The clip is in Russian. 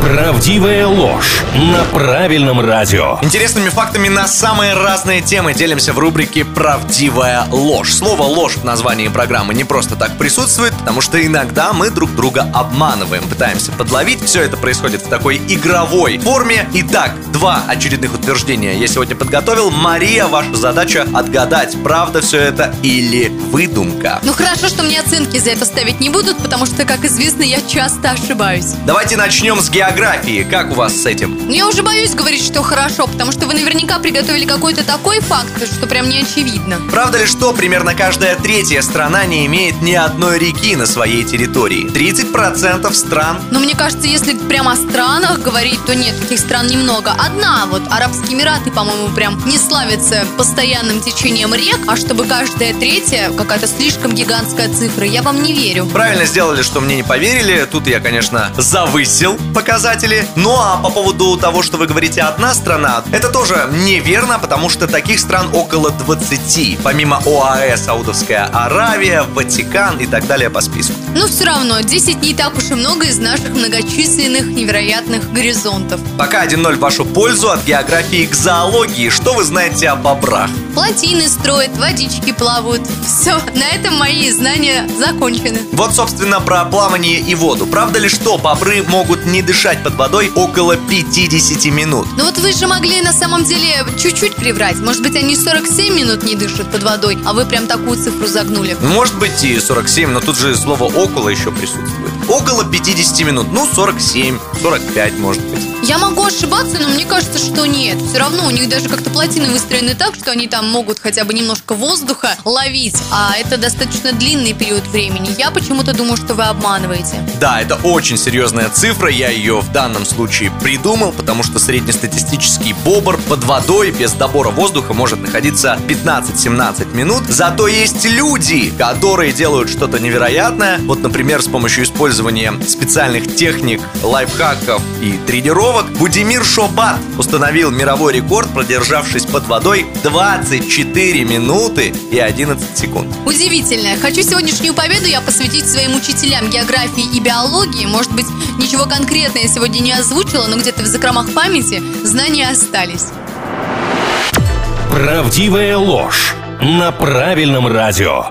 Правдивая ложь на правильном радио. Интересными фактами на самые разные темы делимся в рубрике «Правдивая ложь». Слово «ложь» в названии программы не просто так присутствует, потому что иногда мы друг друга обманываем, пытаемся подловить. Все это происходит в такой игровой форме. Итак, два очередных утверждения я сегодня подготовил. Мария, ваша задача отгадать, правда все это или выдумка. Ну хорошо, что мне оценки за это ставить не будут, потому что, как известно, я часто ошибаюсь. Давайте начнем с географии географии. Как у вас с этим? Ну, я уже боюсь говорить, что хорошо, потому что вы наверняка приготовили какой-то такой факт, что прям не очевидно. Правда ли, что примерно каждая третья страна не имеет ни одной реки на своей территории? 30% стран. Но мне кажется, если прямо о странах говорить, то нет, таких стран немного. Одна, вот Арабские Эмираты, по-моему, прям не славятся постоянным течением рек, а чтобы каждая третья какая-то слишком гигантская цифра, я вам не верю. Правильно сделали, что мне не поверили. Тут я, конечно, завысил показатели показатели. Ну а по поводу того, что вы говорите «одна страна», это тоже неверно, потому что таких стран около 20. Помимо ОАЭ, Саудовская Аравия, Ватикан и так далее по списку. Ну все равно, 10 не так уж и много из наших многочисленных невероятных горизонтов. Пока 1-0 в вашу пользу от географии к зоологии. Что вы знаете о бобрах? Плотины строят, водички плавают. Все, на этом мои знания закончены. Вот, собственно, про плавание и воду. Правда ли, что бобры могут не дышать под водой около 50 минут. Ну вот вы же могли на самом деле чуть-чуть приврать. Может быть, они 47 минут не дышат под водой, а вы прям такую цифру загнули. Может быть и 47, но тут же слово «около» еще присутствует. Около 50 минут, ну 47, 45 может быть. Я могу ошибаться, но мне кажется, что нет. Все равно у них даже как-то плотины выстроены так, что они там могут хотя бы немножко воздуха ловить, а это достаточно длинный период времени. Я почему-то думаю, что вы обманываете. Да, это очень серьезная цифра, я ее в данном случае придумал, потому что среднестатистический бобр под водой без добора воздуха может находиться 15-17 минут. Зато есть люди, которые делают что-то невероятное. Вот, например, с помощью использования специальных техник, лайфхаков и тренировок Будимир Шобат установил мировой рекорд, продержавшись под водой 24 минуты и 11 секунд. Удивительно. Хочу сегодняшнюю победу я посвятить своим учителям географии и биологии. Может быть, ничего конкретного я сегодня не озвучила, но где-то в закромах памяти знания остались. Правдивая ложь на правильном радио.